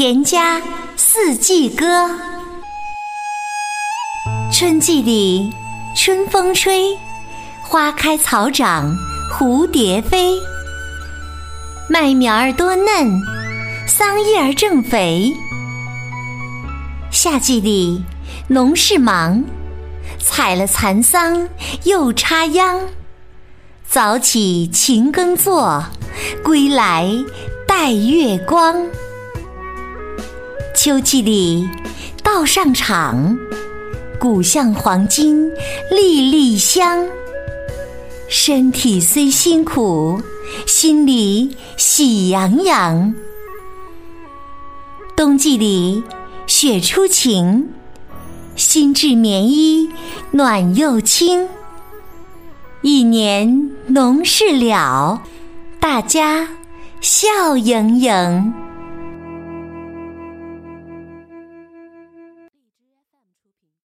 田家四季歌。春季里，春风吹，花开草长，蝴蝶飞。麦苗儿多嫩，桑叶儿正肥。夏季里，农事忙，采了蚕桑，又插秧。早起勤耕作，归来带月光。秋季里，稻上场，谷像黄金粒粒香。身体虽辛苦，心里喜洋洋。冬季里，雪初晴，新制棉衣暖又轻。一年农事了，大家笑盈盈。